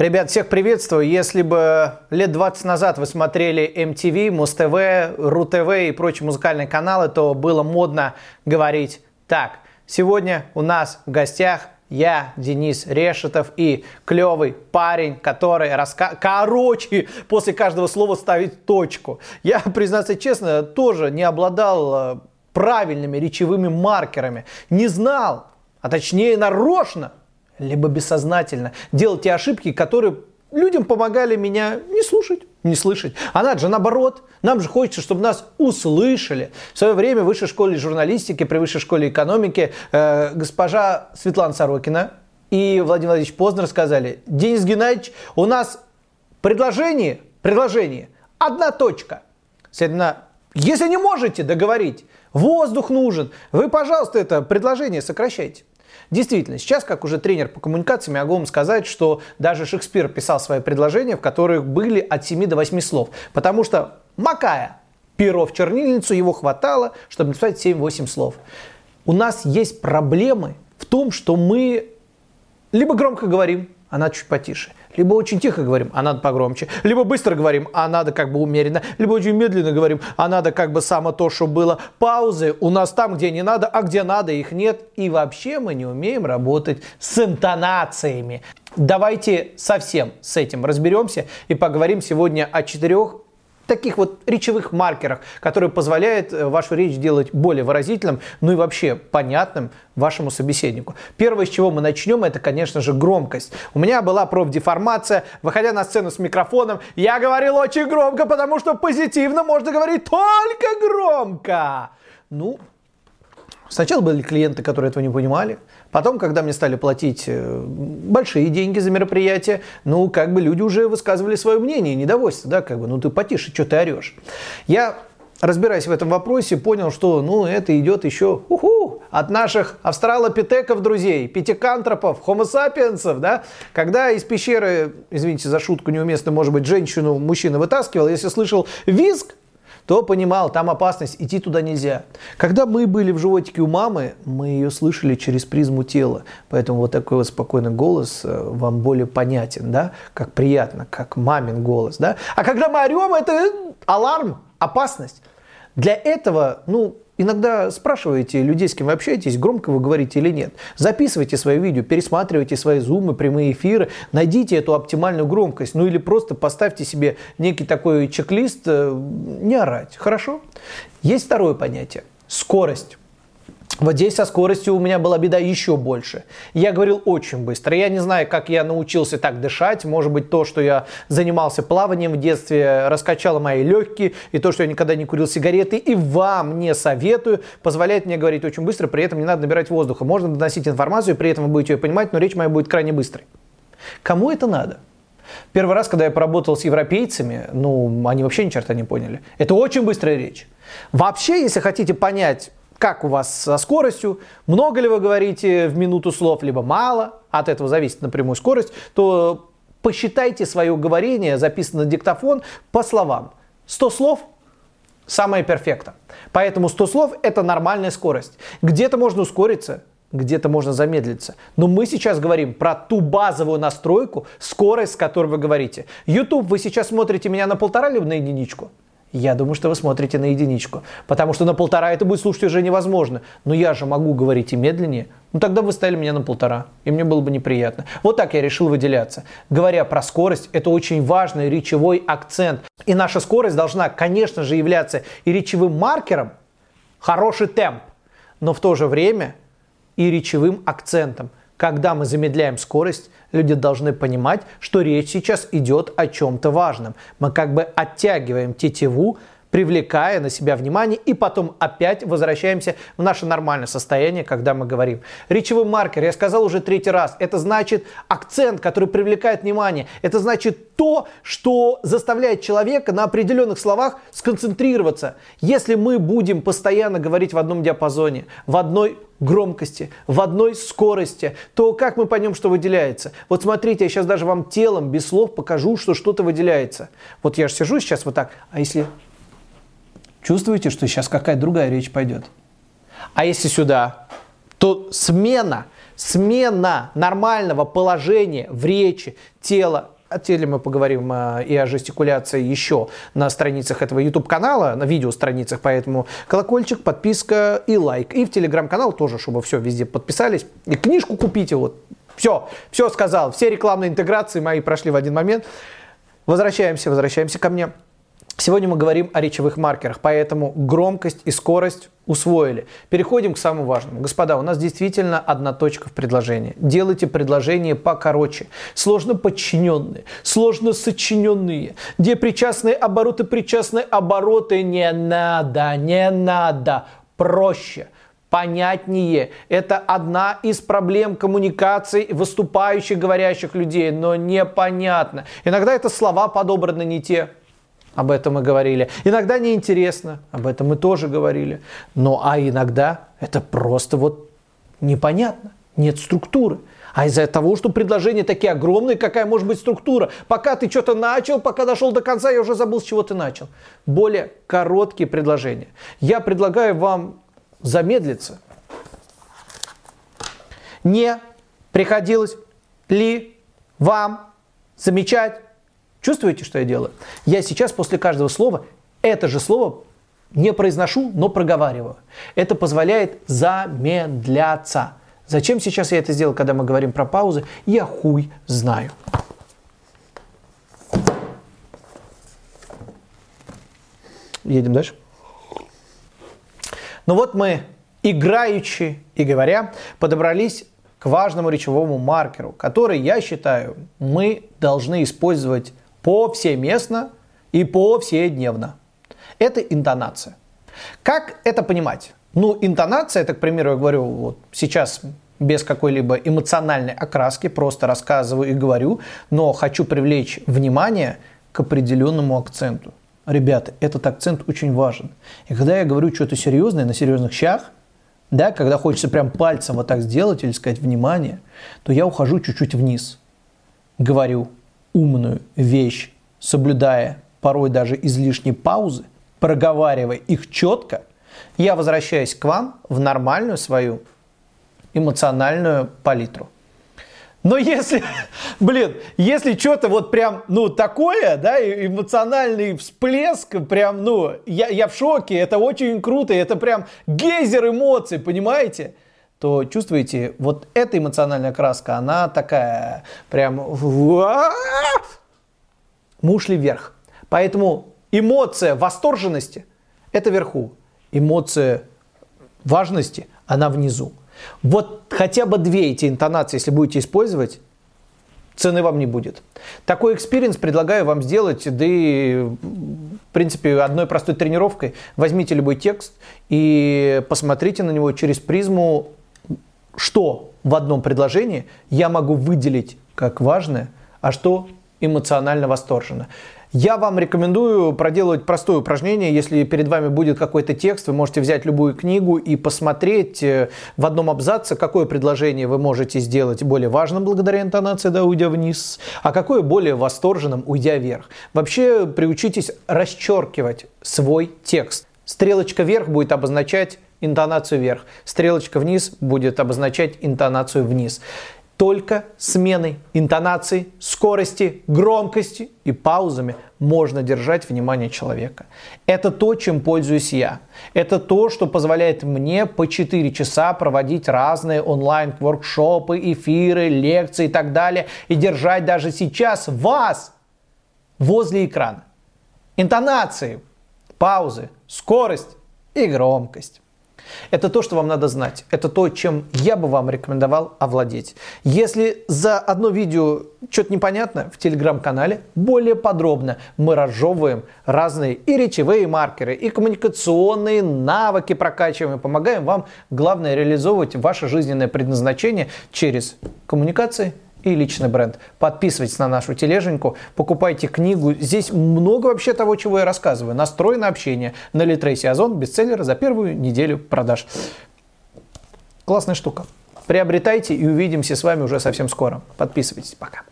Ребят, всех приветствую. Если бы лет 20 назад вы смотрели MTV, Муз-ТВ, РУ-ТВ и прочие музыкальные каналы, то было модно говорить так. Сегодня у нас в гостях я, Денис Решетов и клевый парень, который раска... Короче, после каждого слова ставить точку. Я, признаться честно, тоже не обладал э, правильными речевыми маркерами. Не знал, а точнее нарочно либо бессознательно делал те ошибки, которые людям помогали меня не слушать, не слышать. А надо же наоборот. Нам же хочется, чтобы нас услышали. В свое время в высшей школе журналистики, при высшей школе экономики э, госпожа Светлана Сорокина и Владимир Владимирович Познер сказали, Денис Геннадьевич, у нас предложение, предложение, одна точка. Следовательно, если не можете договорить, воздух нужен, вы, пожалуйста, это предложение сокращайте. Действительно, сейчас, как уже тренер по коммуникациям, я могу вам сказать, что даже Шекспир писал свои предложения, в которых были от 7 до 8 слов. Потому что макая перо в чернильницу, его хватало, чтобы написать 7-8 слов. У нас есть проблемы в том, что мы либо громко говорим, а надо чуть потише. Либо очень тихо говорим, а надо погромче. Либо быстро говорим, а надо как бы умеренно. Либо очень медленно говорим, а надо как бы само то, что было. Паузы у нас там, где не надо, а где надо, их нет. И вообще мы не умеем работать с интонациями. Давайте совсем с этим разберемся и поговорим сегодня о четырех таких вот речевых маркерах, которые позволяют э, вашу речь делать более выразительным, ну и вообще понятным вашему собеседнику. Первое, с чего мы начнем, это, конечно же, громкость. У меня была профдеформация. Выходя на сцену с микрофоном, я говорил очень громко, потому что позитивно можно говорить только громко. Ну, Сначала были клиенты, которые этого не понимали. Потом, когда мне стали платить э, большие деньги за мероприятие, ну, как бы люди уже высказывали свое мнение, недовольство, да, как бы, ну, ты потише, что ты орешь. Я разбираясь в этом вопросе, понял, что ну, это идет еще уху, от наших австралопитеков, друзей, пятикантропов, хомосапиенсов, да, когда из пещеры, извините за шутку неуместно, может быть, женщину мужчина вытаскивал, если слышал визг, то понимал, там опасность, идти туда нельзя. Когда мы были в животике у мамы, мы ее слышали через призму тела. Поэтому вот такой вот спокойный голос э, вам более понятен, да, как приятно, как мамин голос, да. А когда мы орем, это аларм, опасность. Для этого, ну, Иногда спрашиваете людей, с кем вы общаетесь, громко вы говорите или нет. Записывайте свои видео, пересматривайте свои зумы, прямые эфиры, найдите эту оптимальную громкость. Ну или просто поставьте себе некий такой чек-лист, э, не орать. Хорошо? Есть второе понятие – скорость. Вот здесь со скоростью у меня была беда еще больше. Я говорил очень быстро. Я не знаю, как я научился так дышать. Может быть, то, что я занимался плаванием в детстве, раскачало мои легкие. И то, что я никогда не курил сигареты. И вам не советую. Позволяет мне говорить очень быстро. При этом не надо набирать воздуха. Можно доносить информацию, при этом вы будете ее понимать, но речь моя будет крайне быстрой. Кому это надо? Первый раз, когда я поработал с европейцами, ну, они вообще ни черта не поняли. Это очень быстрая речь. Вообще, если хотите понять, как у вас со скоростью, много ли вы говорите в минуту слов, либо мало, от этого зависит напрямую скорость, то посчитайте свое говорение, записанное на диктофон, по словам. 100 слов – самое перфекто. Поэтому 100 слов – это нормальная скорость. Где-то можно ускориться, где-то можно замедлиться. Но мы сейчас говорим про ту базовую настройку, скорость, с которой вы говорите. YouTube, вы сейчас смотрите меня на полтора либо на единичку? Я думаю, что вы смотрите на единичку, потому что на полтора это будет слушать уже невозможно. Но я же могу говорить и медленнее. Ну тогда вы ставили меня на полтора, и мне было бы неприятно. Вот так я решил выделяться. Говоря про скорость, это очень важный речевой акцент. И наша скорость должна, конечно же, являться и речевым маркером, хороший темп, но в то же время и речевым акцентом – когда мы замедляем скорость, люди должны понимать, что речь сейчас идет о чем-то важном. Мы как бы оттягиваем тетиву, привлекая на себя внимание, и потом опять возвращаемся в наше нормальное состояние, когда мы говорим. Речевой маркер, я сказал уже третий раз, это значит акцент, который привлекает внимание. Это значит то, что заставляет человека на определенных словах сконцентрироваться. Если мы будем постоянно говорить в одном диапазоне, в одной громкости, в одной скорости, то как мы поймем, что выделяется? Вот смотрите, я сейчас даже вам телом, без слов покажу, что что-то выделяется. Вот я же сижу сейчас вот так, а если чувствуете, что сейчас какая-то другая речь пойдет? А если сюда, то смена, смена нормального положения в речи, тела, о теле мы поговорим э, и о жестикуляции еще на страницах этого YouTube-канала, на видео-страницах, поэтому колокольчик, подписка и лайк. И в Telegram-канал тоже, чтобы все везде подписались. И книжку купите, вот. Все, все сказал. Все рекламные интеграции мои прошли в один момент. Возвращаемся, возвращаемся ко мне. Сегодня мы говорим о речевых маркерах, поэтому громкость и скорость усвоили. Переходим к самому важному. Господа, у нас действительно одна точка в предложении. Делайте предложения покороче. Сложно подчиненные, сложно сочиненные, где причастные обороты, причастные обороты не надо, не надо. Проще понятнее. Это одна из проблем коммуникации выступающих, говорящих людей, но непонятно. Иногда это слова подобраны не те, об этом мы говорили. Иногда неинтересно, об этом мы тоже говорили. Но а иногда это просто вот непонятно, нет структуры. А из-за того, что предложения такие огромные, какая может быть структура? Пока ты что-то начал, пока дошел до конца, я уже забыл, с чего ты начал. Более короткие предложения. Я предлагаю вам замедлиться. Не приходилось ли вам замечать Чувствуете, что я делаю? Я сейчас после каждого слова это же слово не произношу, но проговариваю. Это позволяет замедляться. Зачем сейчас я это сделал, когда мы говорим про паузы? Я хуй знаю. Едем дальше. Ну вот мы, играючи и говоря, подобрались к важному речевому маркеру, который, я считаю, мы должны использовать повсеместно и повседневно. Это интонация. Как это понимать? Ну, интонация, это, к примеру, я говорю, вот сейчас без какой-либо эмоциональной окраски, просто рассказываю и говорю, но хочу привлечь внимание к определенному акценту. Ребята, этот акцент очень важен. И когда я говорю что-то серьезное на серьезных щах, да, когда хочется прям пальцем вот так сделать или сказать внимание, то я ухожу чуть-чуть вниз. Говорю умную вещь, соблюдая порой даже излишние паузы, проговаривая их четко, я возвращаюсь к вам в нормальную свою эмоциональную палитру. Но если, блин, если что-то вот прям, ну, такое, да, эмоциональный всплеск, прям, ну, я, я в шоке, это очень круто, это прям гейзер эмоций, понимаете? То чувствуете, вот эта эмоциональная краска, она такая прям мушли вверх. Поэтому эмоция восторженности – это вверху. Эмоция важности – она внизу. Вот хотя бы две эти интонации, если будете использовать, цены вам не будет. Такой experience предлагаю вам сделать, да и, в принципе, одной простой тренировкой. Возьмите любой текст и посмотрите на него через призму что в одном предложении я могу выделить как важное, а что эмоционально восторженно. Я вам рекомендую проделать простое упражнение. Если перед вами будет какой-то текст, вы можете взять любую книгу и посмотреть э, в одном абзаце, какое предложение вы можете сделать более важным благодаря интонации, да, уйдя вниз, а какое более восторженным, уйдя вверх. Вообще приучитесь расчеркивать свой текст. Стрелочка вверх будет обозначать интонацию вверх. Стрелочка вниз будет обозначать интонацию вниз. Только сменой интонации, скорости, громкости и паузами можно держать внимание человека. Это то, чем пользуюсь я. Это то, что позволяет мне по 4 часа проводить разные онлайн-воркшопы, эфиры, лекции и так далее. И держать даже сейчас вас возле экрана. Интонации, паузы, скорость и громкость. Это то, что вам надо знать. Это то, чем я бы вам рекомендовал овладеть. Если за одно видео что-то непонятно, в телеграм-канале более подробно мы разжевываем разные и речевые маркеры, и коммуникационные навыки прокачиваем, и помогаем вам, главное, реализовывать ваше жизненное предназначение через коммуникации, и личный бренд. Подписывайтесь на нашу тележеньку, покупайте книгу. Здесь много вообще того, чего я рассказываю. Настрой на общение на Литрейсе Озон, бестселлер за первую неделю продаж. Классная штука. Приобретайте и увидимся с вами уже совсем скоро. Подписывайтесь. Пока.